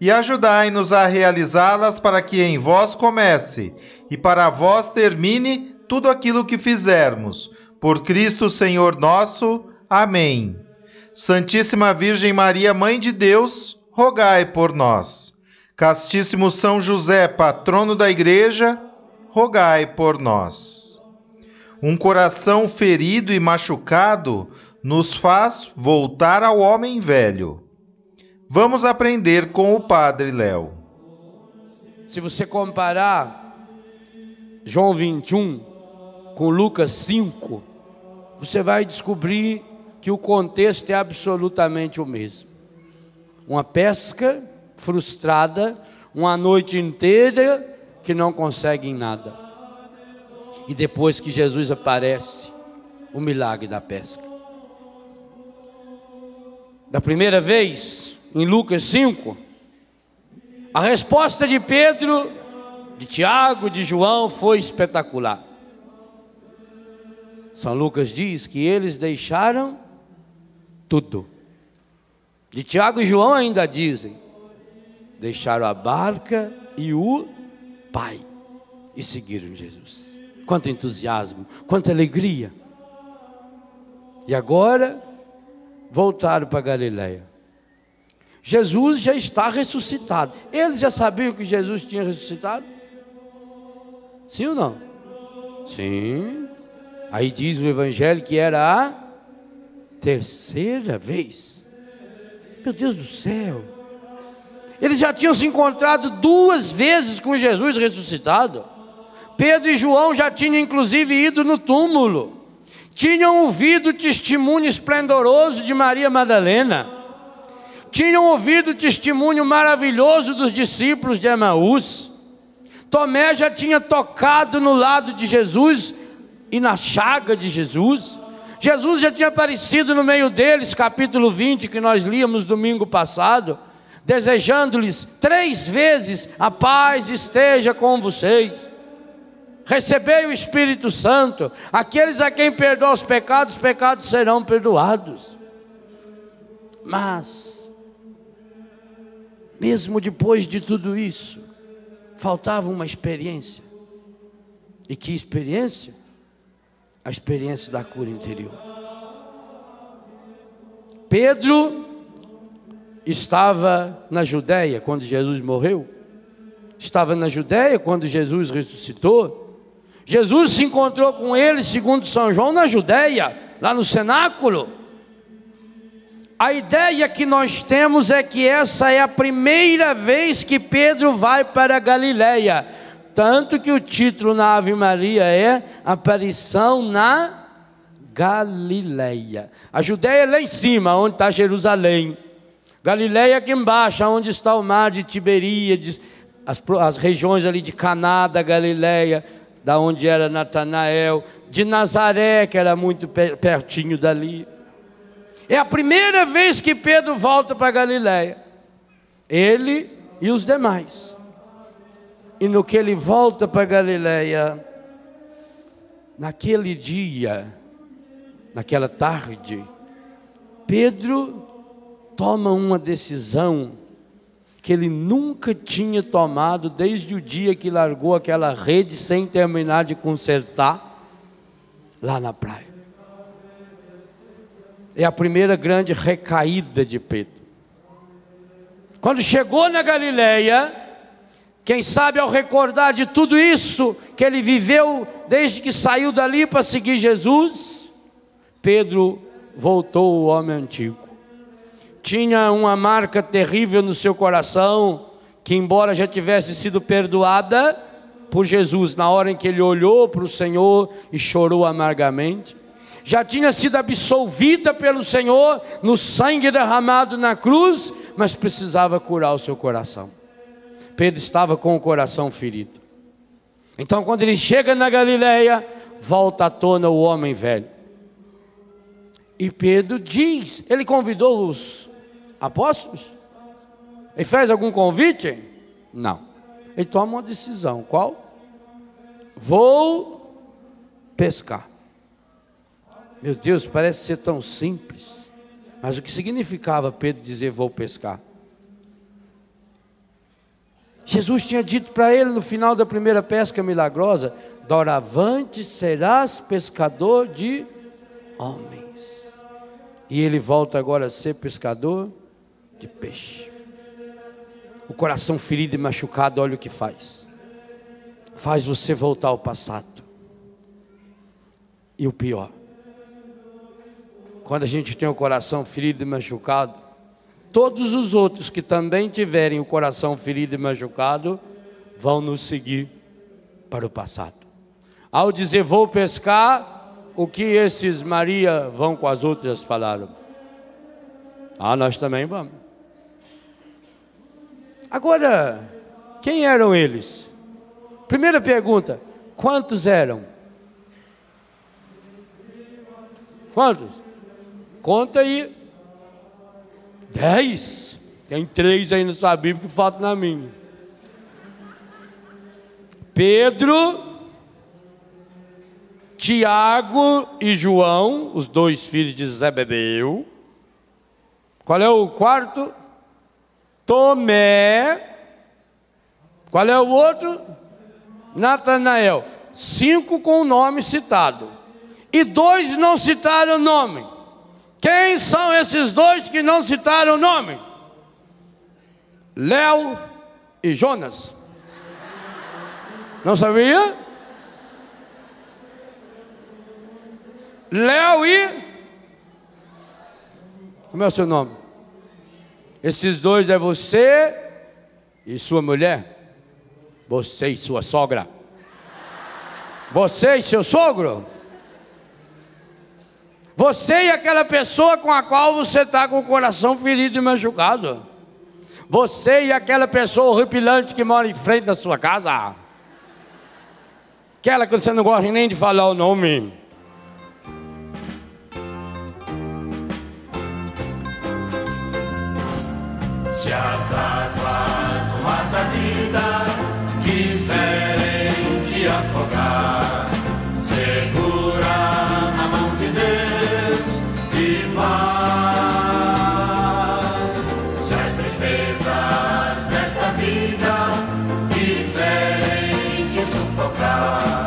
e ajudai-nos a realizá-las para que em vós comece e para vós termine tudo aquilo que fizermos. Por Cristo Senhor nosso. Amém. Santíssima Virgem Maria, Mãe de Deus, rogai por nós. Castíssimo São José, patrono da Igreja, rogai por nós. Um coração ferido e machucado nos faz voltar ao homem velho. Vamos aprender com o Padre Léo. Se você comparar João 21 com Lucas 5, você vai descobrir que o contexto é absolutamente o mesmo. Uma pesca frustrada, uma noite inteira que não conseguem nada. E depois que Jesus aparece, o milagre da pesca. Da primeira vez, em Lucas 5, a resposta de Pedro, de Tiago, de João foi espetacular. São Lucas diz que eles deixaram tudo. De Tiago e João ainda dizem: deixaram a barca e o Pai e seguiram Jesus. Quanto entusiasmo, quanta alegria. E agora voltaram para Galiléia. Jesus já está ressuscitado. Eles já sabiam que Jesus tinha ressuscitado? Sim ou não? Sim. Aí diz o Evangelho que era a terceira vez. Meu Deus do céu. Eles já tinham se encontrado duas vezes com Jesus ressuscitado. Pedro e João já tinham inclusive ido no túmulo. Tinham ouvido o testemunho esplendoroso de Maria Madalena. Tinham ouvido o testemunho maravilhoso dos discípulos de Emaús. Tomé já tinha tocado no lado de Jesus e na chaga de Jesus. Jesus já tinha aparecido no meio deles, capítulo 20, que nós líamos domingo passado desejando-lhes três vezes: a paz esteja com vocês. Recebei o Espírito Santo. Aqueles a quem perdoa os pecados, os pecados serão perdoados. Mas, mesmo depois de tudo isso, faltava uma experiência. E que experiência? A experiência da cura interior. Pedro estava na Judéia quando Jesus morreu, estava na Judéia quando Jesus ressuscitou. Jesus se encontrou com ele, segundo São João, na Judéia, lá no cenáculo. A ideia que nós temos é que essa é a primeira vez que Pedro vai para Galiléia. Tanto que o título na Ave Maria é Aparição na Galiléia. A Judéia é lá em cima, onde está Jerusalém. Galiléia aqui embaixo, onde está o mar de Tiberíades, as, as regiões ali de Caná da Galiléia, da onde era Natanael, de Nazaré, que era muito pertinho dali. É a primeira vez que Pedro volta para Galiléia. Ele e os demais. E no que ele volta para Galiléia, naquele dia, naquela tarde, Pedro toma uma decisão que ele nunca tinha tomado desde o dia que largou aquela rede sem terminar de consertar lá na praia. É a primeira grande recaída de Pedro. Quando chegou na Galileia, quem sabe ao recordar de tudo isso que ele viveu desde que saiu dali para seguir Jesus, Pedro voltou o homem antigo. Tinha uma marca terrível no seu coração, que embora já tivesse sido perdoada por Jesus na hora em que ele olhou para o Senhor e chorou amargamente, já tinha sido absolvida pelo Senhor no sangue derramado na cruz, mas precisava curar o seu coração. Pedro estava com o coração ferido. Então, quando ele chega na Galileia, volta à tona o homem velho. E Pedro diz: ele convidou os apóstolos? Ele fez algum convite? Não. Ele toma uma decisão: qual? Vou pescar. Meu Deus, parece ser tão simples. Mas o que significava Pedro dizer vou pescar? Jesus tinha dito para ele no final da primeira pesca milagrosa: Doravante serás pescador de homens. E ele volta agora a ser pescador de peixe. O coração ferido e machucado, olha o que faz. Faz você voltar ao passado. E o pior, quando a gente tem o coração ferido e machucado, todos os outros que também tiverem o coração ferido e machucado vão nos seguir para o passado. Ao dizer vou pescar, o que esses Maria vão com as outras falaram? Ah, nós também vamos. Agora, quem eram eles? Primeira pergunta: quantos eram? Quantos? Conta aí. Dez. Tem três aí nessa Bíblia que falta na minha. Pedro, Tiago e João, os dois filhos de Zebedeu. Qual é o quarto? Tomé. Qual é o outro? Natanael. Cinco com o nome citado. E dois não citaram o nome. Quem são esses dois que não citaram o nome? Léo e Jonas. Não sabia? Léo e. Como é o seu nome? Esses dois é você e sua mulher. Você e sua sogra. Você e seu sogro. Você e aquela pessoa com a qual você está com o coração ferido e machucado. Você e aquela pessoa horripilante que mora em frente da sua casa. Aquela que você não gosta nem de falar o nome. Se as águas do vida quiserem te afogar, segura quiserem te sufocar,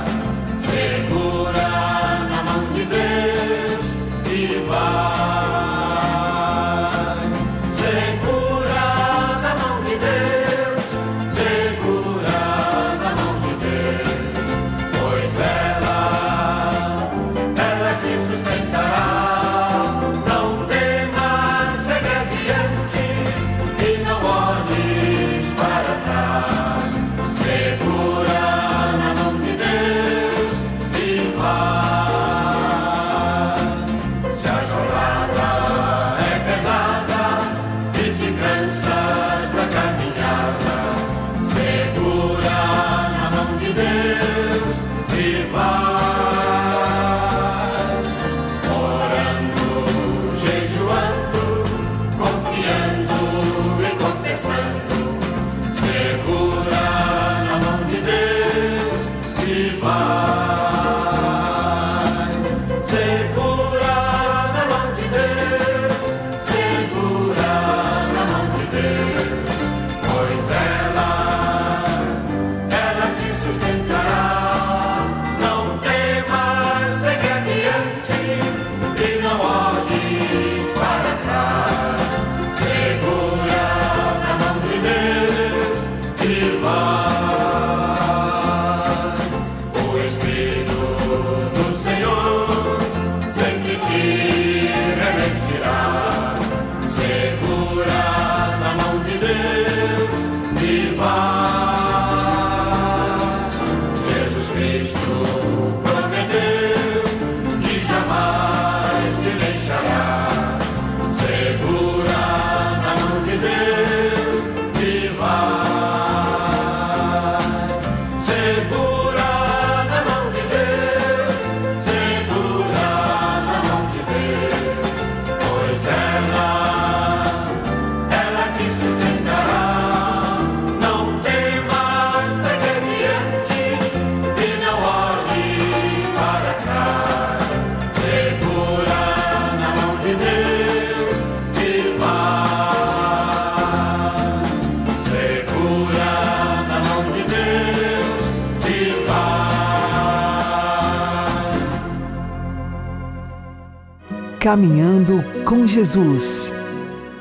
Caminhando com Jesus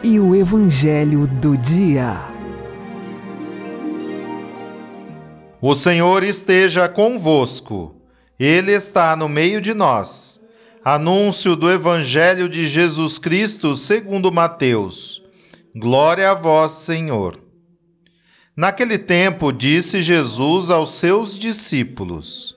e o Evangelho do Dia. O Senhor esteja convosco, Ele está no meio de nós. Anúncio do Evangelho de Jesus Cristo segundo Mateus. Glória a vós, Senhor. Naquele tempo disse Jesus aos seus discípulos: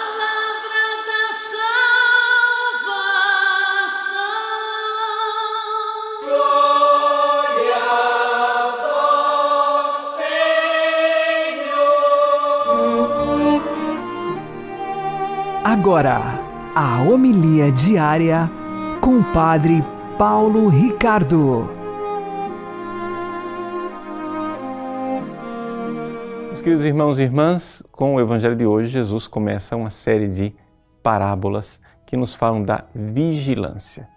Agora, a homilia diária com o Padre Paulo Ricardo. Meus queridos irmãos e irmãs, com o Evangelho de hoje, Jesus começa uma série de parábolas que nos falam da vigilância.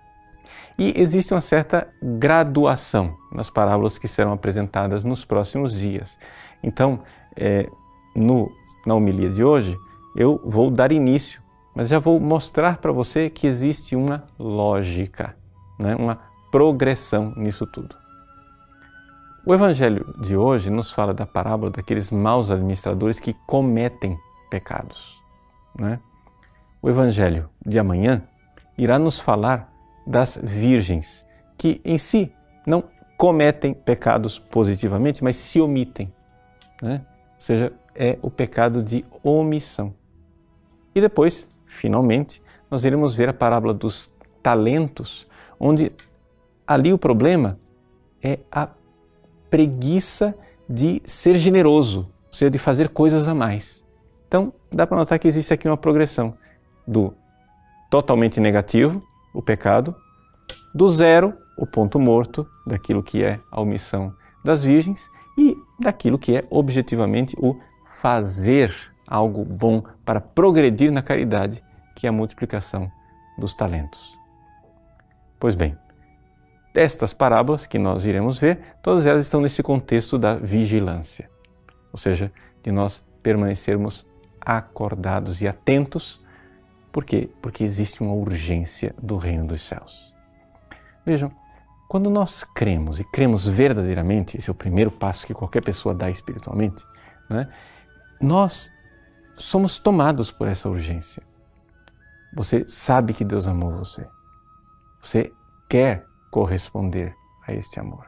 E existe uma certa graduação nas parábolas que serão apresentadas nos próximos dias. Então, é, no, na homilia de hoje, eu vou dar início, mas já vou mostrar para você que existe uma lógica, né? uma progressão nisso tudo. O Evangelho de hoje nos fala da parábola daqueles maus administradores que cometem pecados. Né? O Evangelho de amanhã irá nos falar das virgens, que em si não cometem pecados positivamente, mas se omitem. Né? Ou seja, é o pecado de omissão. E depois, finalmente, nós iremos ver a parábola dos talentos, onde ali o problema é a preguiça de ser generoso, ou seja, de fazer coisas a mais. Então, dá para notar que existe aqui uma progressão do totalmente negativo, o pecado, do zero, o ponto morto, daquilo que é a omissão das virgens, e daquilo que é objetivamente o fazer algo bom para progredir na caridade, que é a multiplicação dos talentos. Pois bem, estas parábolas que nós iremos ver, todas elas estão nesse contexto da vigilância, ou seja, de nós permanecermos acordados e atentos. Por quê? Porque existe uma urgência do reino dos céus. Vejam, quando nós cremos e cremos verdadeiramente, esse é o primeiro passo que qualquer pessoa dá espiritualmente, né? nós somos tomados por essa urgência. Você sabe que Deus amou você. Você quer corresponder a este amor.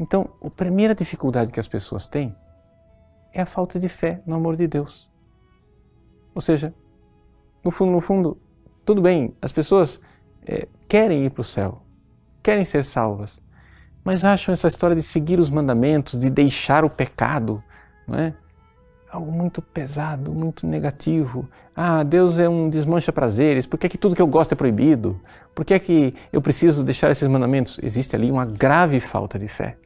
Então, a primeira dificuldade que as pessoas têm é a falta de fé no amor de Deus. Ou seja, no fundo, no fundo, tudo bem, as pessoas é, querem ir para o céu, querem ser salvas, mas acham essa história de seguir os mandamentos, de deixar o pecado, não é? Algo muito pesado, muito negativo. Ah, Deus é um desmancha prazeres, por que, é que tudo que eu gosto é proibido? Por que, é que eu preciso deixar esses mandamentos? Existe ali uma grave falta de fé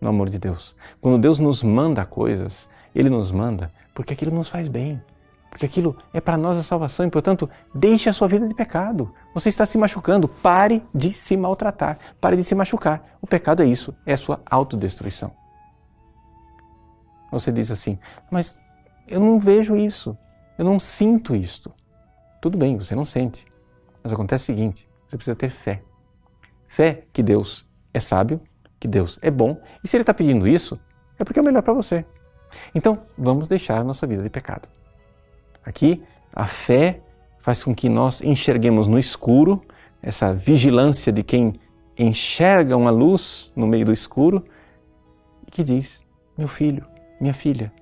no amor de Deus. Quando Deus nos manda coisas, Ele nos manda porque aquilo nos faz bem, porque aquilo é para nós a salvação e, portanto, deixe a sua vida de pecado. Você está se machucando, pare de se maltratar, pare de se machucar. O pecado é isso, é a sua autodestruição. Você diz assim, mas eu não vejo isso, eu não sinto isto. Tudo bem, você não sente, mas acontece o seguinte: você precisa ter fé. Fé que Deus é sábio, que Deus é bom, e se Ele está pedindo isso, é porque é o melhor para você. Então, vamos deixar a nossa vida de pecado. Aqui, a fé faz com que nós enxerguemos no escuro, essa vigilância de quem enxerga uma luz no meio do escuro, e que diz: Meu filho, minha filha,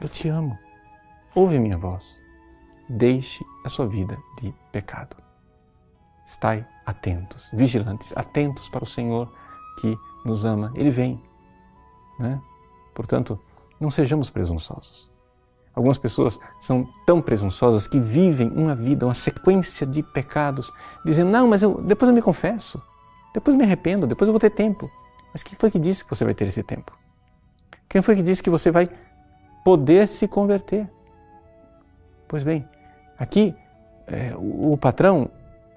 eu te amo. Ouve minha voz. Deixe a sua vida de pecado. Estai atentos, vigilantes, atentos para o Senhor que nos ama. Ele vem. Né? Portanto, não sejamos presunçosos. Algumas pessoas são tão presunçosas que vivem uma vida, uma sequência de pecados, dizendo: Não, mas eu, depois eu me confesso, depois eu me arrependo, depois eu vou ter tempo. Mas quem foi que disse que você vai ter esse tempo? Quem foi que disse que você vai poder se converter? Pois bem, aqui é, o, o patrão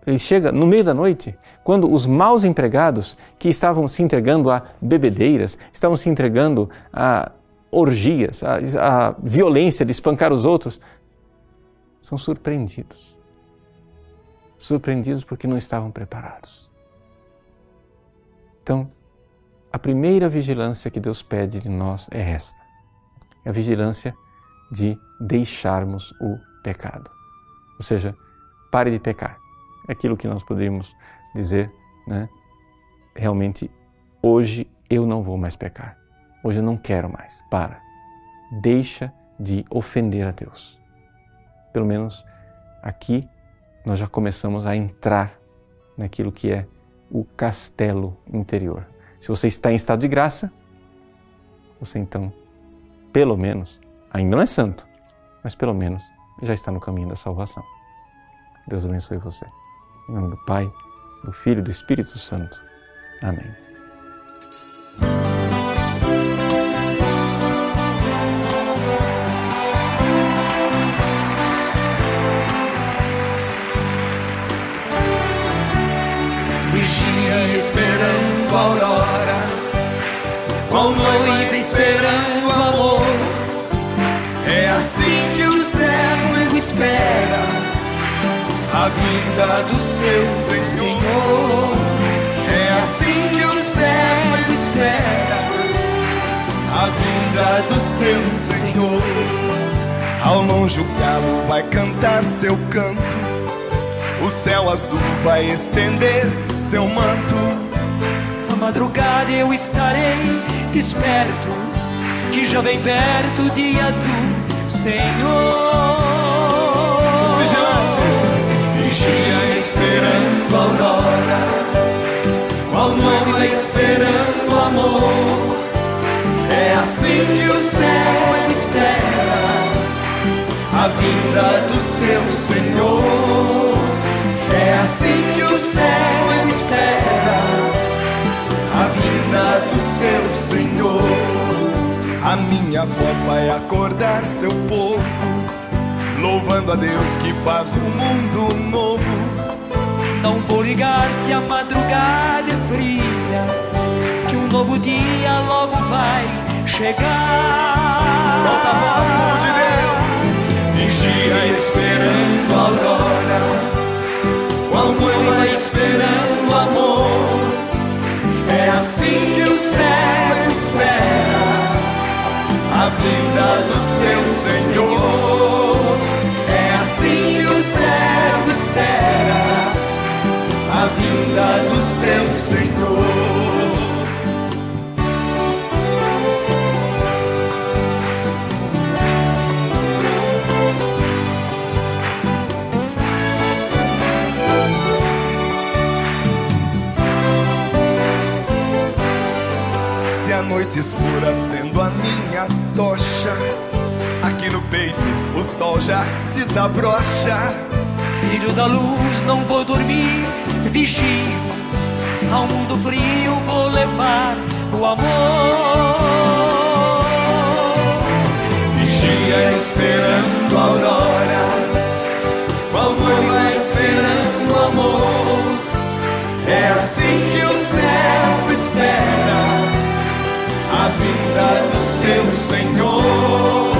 ele chega no meio da noite, quando os maus empregados que estavam se entregando a bebedeiras, estavam se entregando a orgias, a, a violência de espancar os outros, são surpreendidos. Surpreendidos porque não estavam preparados. Então, a primeira vigilância que Deus pede de nós é esta: é a vigilância de deixarmos o pecado. Ou seja, pare de pecar. É aquilo que nós poderíamos dizer, né? Realmente, hoje eu não vou mais pecar. Hoje eu não quero mais. Para. Deixa de ofender a Deus. Pelo menos aqui nós já começamos a entrar naquilo que é o castelo interior. Se você está em estado de graça, você então, pelo menos, ainda não é santo, mas pelo menos já está no caminho da salvação. Deus abençoe você. Em nome do Pai, do Filho e do Espírito Santo. Amém. Vigia esperando a aurora, qual noiva esperando a vinda do seu Senhor. É assim que o servo espera a vinda do seu Senhor. Ao longe o galo vai cantar seu canto. O céu azul vai estender seu manto. Na madrugada eu estarei desperto, que já vem perto o dia do Senhor. Vinda do seu Senhor. É assim que o céu espera a vinda do seu Senhor. A minha voz vai acordar seu povo, louvando a Deus que faz um mundo novo. Não vou ligar se a madrugada é fria, que um novo dia logo vai chegar. Solta a voz, povo de Deus, vigia esperando a aurora qual noiva esperando amor. É assim que o céu espera a vinda do seu Senhor. É assim que o céu espera a vinda do seu Senhor. Escura sendo a minha tocha, aqui no peito o sol já desabrocha. Filho da luz, não vou dormir, vigio. Ao mundo frio vou levar o amor. Vigia esperando a aurora, seu Senhor.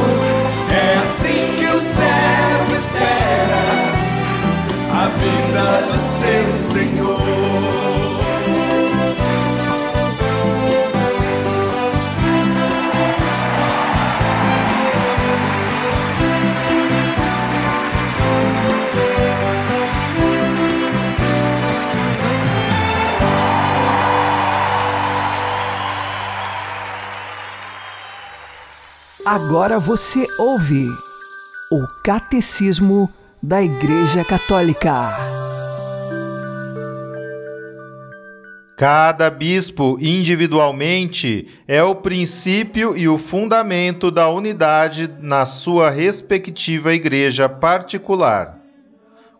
É assim que o servo espera a vinda do seu Senhor. Agora você ouve o Catecismo da Igreja Católica. Cada bispo individualmente é o princípio e o fundamento da unidade na sua respectiva igreja particular.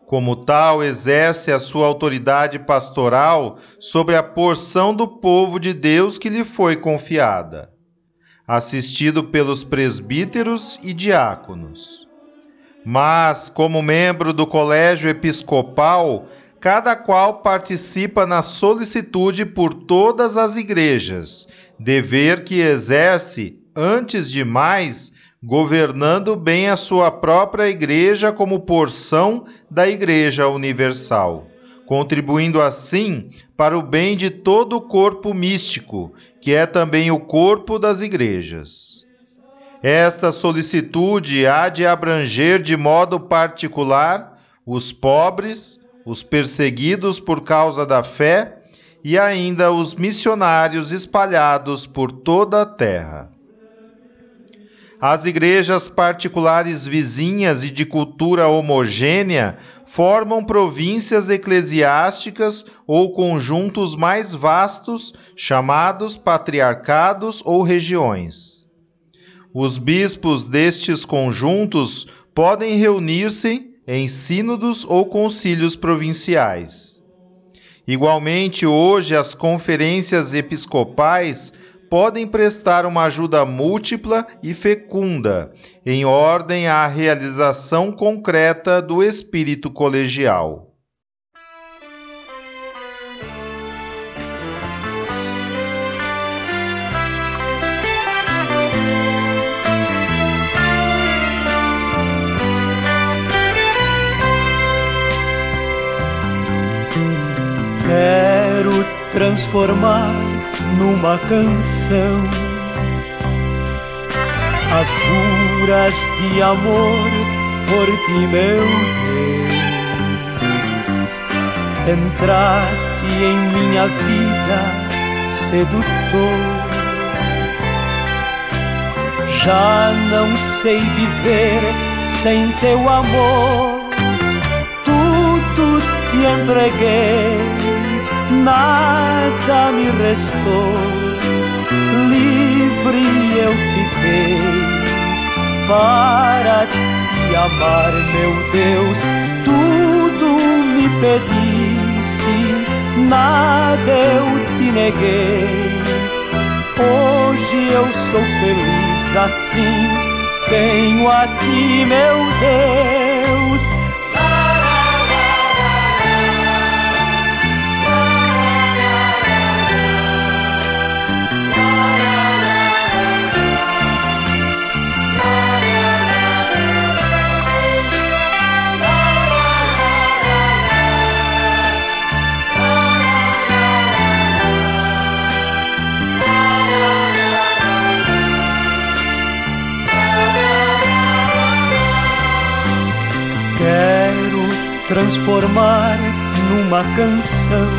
Como tal, exerce a sua autoridade pastoral sobre a porção do povo de Deus que lhe foi confiada, assistido pelos presbíteros e diáconos. Mas, como membro do colégio episcopal, cada qual participa na solicitude por todas as igrejas, dever que exerce, antes de mais, governando bem a sua própria igreja como porção da Igreja Universal, contribuindo assim para o bem de todo o corpo místico, que é também o corpo das igrejas. Esta solicitude há de abranger de modo particular os pobres, os perseguidos por causa da fé e ainda os missionários espalhados por toda a terra. As igrejas particulares vizinhas e de cultura homogênea formam províncias eclesiásticas ou conjuntos mais vastos, chamados patriarcados ou regiões. Os bispos destes conjuntos podem reunir-se em sínodos ou concílios provinciais. Igualmente, hoje, as conferências episcopais podem prestar uma ajuda múltipla e fecunda, em ordem à realização concreta do espírito colegial. Quero transformar numa canção as juras de amor por ti, meu Deus. Entraste em minha vida, sedutor. Já não sei viver sem teu amor. Tudo te entreguei nada me restou, livre eu fiquei para te amar, meu Deus. Tudo me pediste, nada eu te neguei. Hoje eu sou feliz assim, tenho a ti, meu Deus transformar numa canção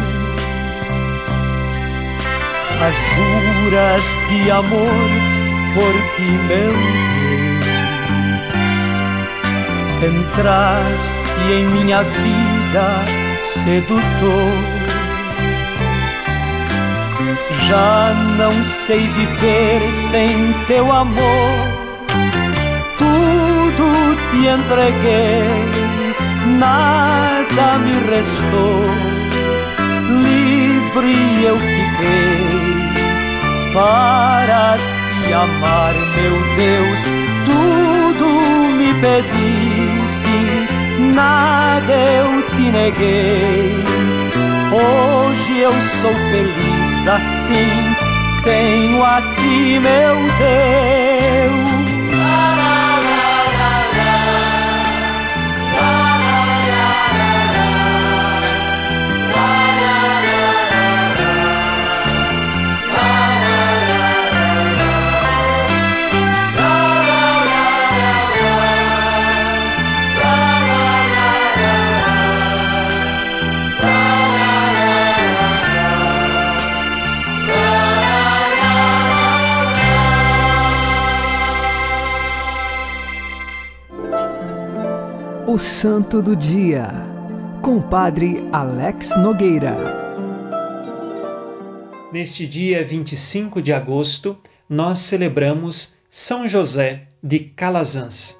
as juras de amor por ti, meu Deus. Entraste em minha vida, sedutor. Já não sei viver sem teu amor. Tudo te entreguei nada me restou, livre eu fiquei para te amar, meu Deus. Tudo me pediste, nada eu te neguei. Hoje eu sou feliz assim, tenho a ti, meu Deus. O Santo do Dia, com Padre Alex Nogueira. Neste dia 25 de agosto, nós celebramos São José de Calazans.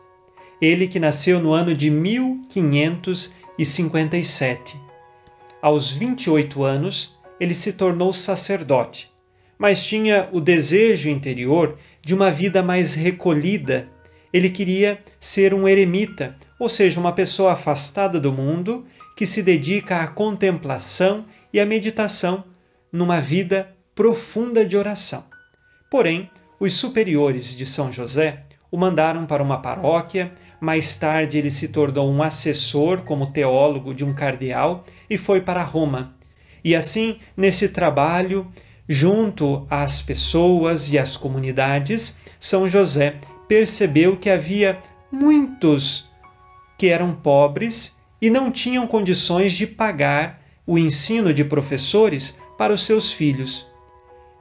Ele que nasceu no ano de 1557. Aos 28 anos, ele se tornou sacerdote, mas tinha o desejo interior de uma vida mais recolhida. Ele queria ser um eremita, ou seja, uma pessoa afastada do mundo que se dedica à contemplação e à meditação numa vida profunda de oração. Porém, os superiores de São José o mandaram para uma paróquia. Mais tarde, ele se tornou um assessor como teólogo de um cardeal e foi para Roma. E assim, nesse trabalho, junto às pessoas e às comunidades, São José percebeu que havia muitos que eram pobres e não tinham condições de pagar o ensino de professores para os seus filhos.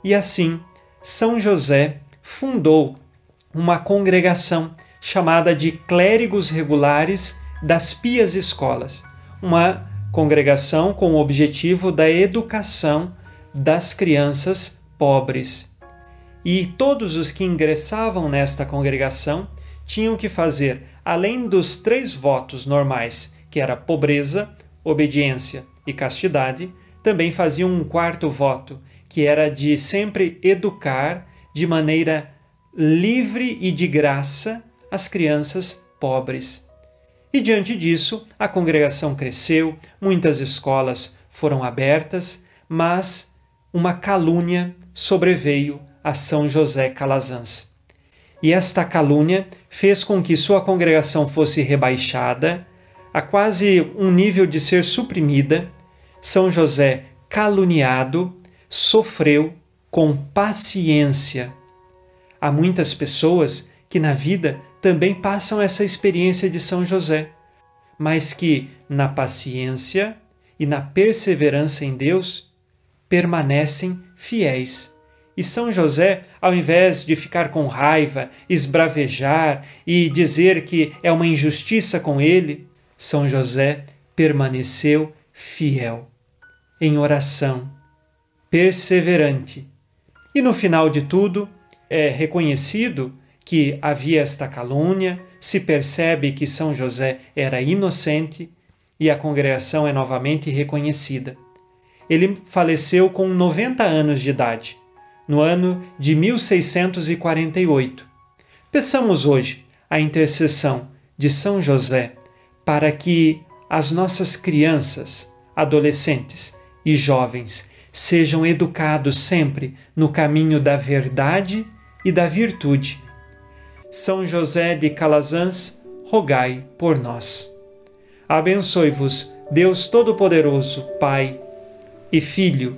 E assim, São José fundou uma congregação chamada de Clérigos Regulares das Pias Escolas, uma congregação com o objetivo da educação das crianças pobres. E todos os que ingressavam nesta congregação tinham que fazer, além dos três votos normais, que era pobreza, obediência e castidade, também faziam um quarto voto, que era de sempre educar de maneira livre e de graça as crianças pobres. E diante disso, a congregação cresceu, muitas escolas foram abertas, mas uma calúnia sobreveio a São José Calazans. E esta calúnia fez com que sua congregação fosse rebaixada a quase um nível de ser suprimida. São José, caluniado, sofreu com paciência. Há muitas pessoas que na vida também passam essa experiência de São José, mas que na paciência e na perseverança em Deus permanecem fiéis e São José, ao invés de ficar com raiva, esbravejar e dizer que é uma injustiça com ele, São José permaneceu fiel, em oração, perseverante. E no final de tudo, é reconhecido que havia esta calúnia, se percebe que São José era inocente e a congregação é novamente reconhecida. Ele faleceu com 90 anos de idade no ano de 1648. Peçamos hoje a intercessão de São José para que as nossas crianças, adolescentes e jovens sejam educados sempre no caminho da verdade e da virtude. São José de Calazans, rogai por nós. Abençoe-vos, Deus Todo-Poderoso, Pai e Filho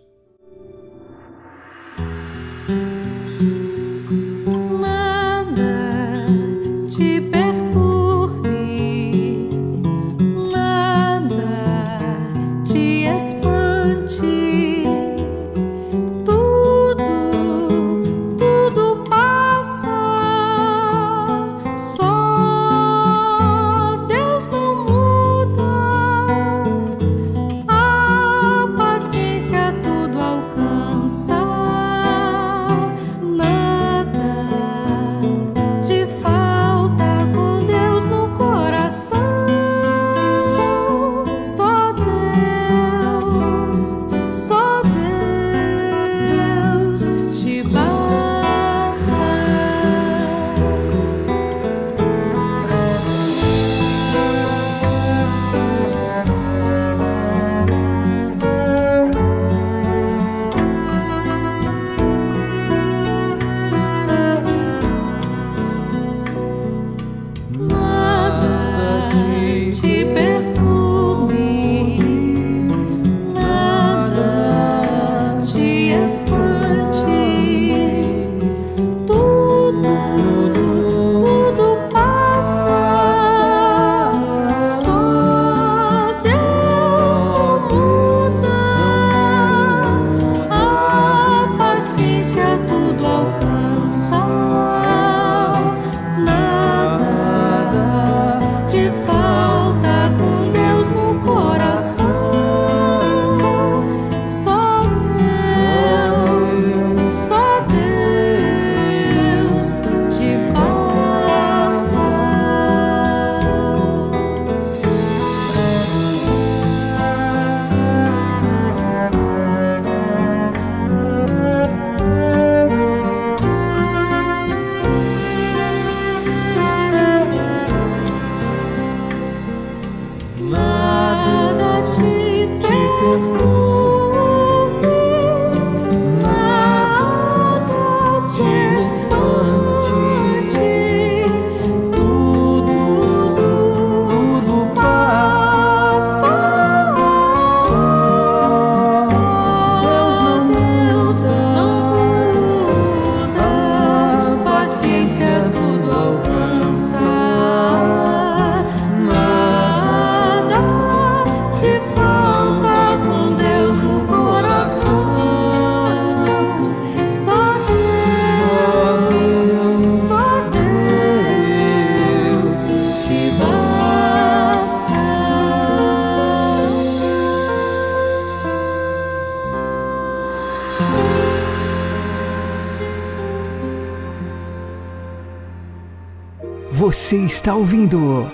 Você está ouvindo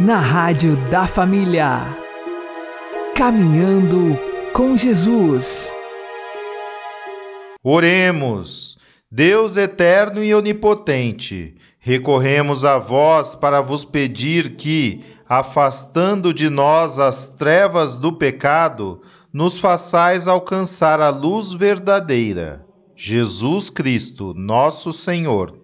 na Rádio da Família. Caminhando com Jesus. Oremos. Deus eterno e onipotente, recorremos a vós para vos pedir que, afastando de nós as trevas do pecado, nos façais alcançar a luz verdadeira. Jesus Cristo, nosso Senhor.